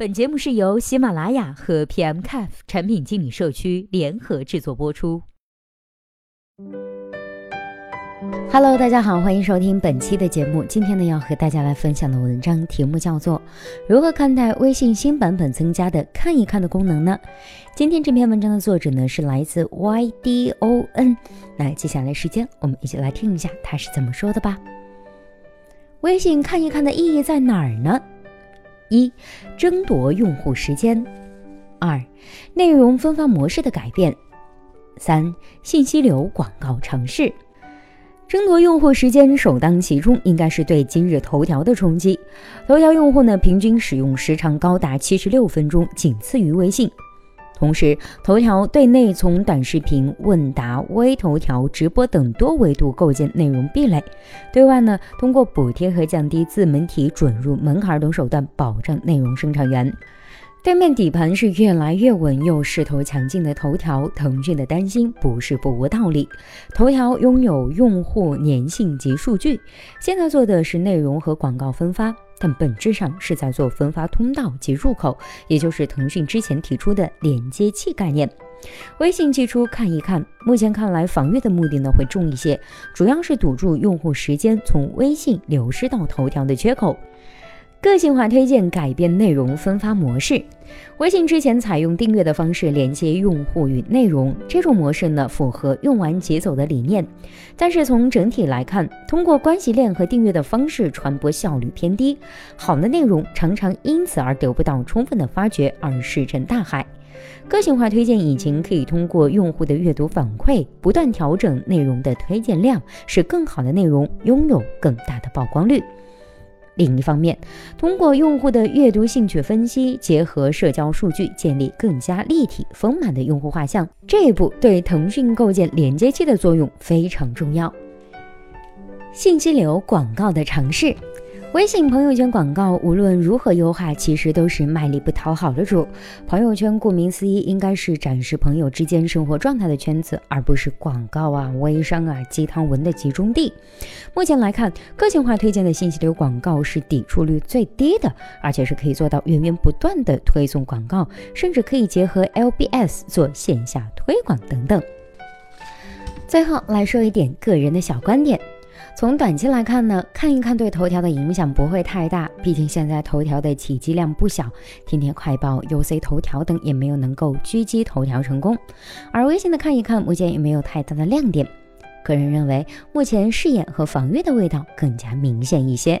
本节目是由喜马拉雅和 PMCAF 产品经理社区联合制作播出。Hello，大家好，欢迎收听本期的节目。今天呢，要和大家来分享的文章题目叫做《如何看待微信新版本增加的看一看的功能呢？》今天这篇文章的作者呢是来自 YDON。那接下来时间，我们一起来听一下他是怎么说的吧。微信看一看的意义在哪儿呢？一、争夺用户时间；二、内容分发模式的改变；三、信息流广告尝试。争夺用户时间首当其冲，应该是对今日头条的冲击。头条用户呢，平均使用时长高达七十六分钟，仅次于微信。同时，头条对内从短视频、问答、微头条、直播等多维度构建内容壁垒；对外呢，通过补贴和降低自媒体准入门槛等手段保障内容生产源。对面底盘是越来越稳又势头强劲的头条，腾讯的担心不是不无道理。头条拥有用户粘性及数据，现在做的是内容和广告分发。但本质上是在做分发通道及入口，也就是腾讯之前提出的连接器概念。微信寄出看一看，目前看来防御的目的呢会重一些，主要是堵住用户时间从微信流失到头条的缺口。个性化推荐改变内容分发模式。微信之前采用订阅的方式连接用户与内容，这种模式呢符合用完即走的理念。但是从整体来看，通过关系链和订阅的方式传播效率偏低，好的内容常常因此而得不到充分的发掘而石沉大海。个性化推荐引擎可以通过用户的阅读反馈，不断调整内容的推荐量，使更好的内容拥有更大的曝光率。另一方面，通过用户的阅读兴趣分析，结合社交数据，建立更加立体丰满的用户画像，这一步对腾讯构建连接器的作用非常重要。信息流广告的尝试。微信朋友圈广告无论如何优化，其实都是卖力不讨好的主。朋友圈顾名思义，应该是展示朋友之间生活状态的圈子，而不是广告啊、微商啊、鸡汤文的集中地。目前来看，个性化推荐的信息流广告是抵触率最低的，而且是可以做到源源不断的推送广告，甚至可以结合 LBS 做线下推广等等。最后来说一点个人的小观点。从短期来看呢，看一看对头条的影响不会太大，毕竟现在头条的起积量不小，天天快报、UC 头条等也没有能够狙击头条成功。而微信的看一看，目前也没有太大的亮点。个人认为，目前试验和防御的味道更加明显一些。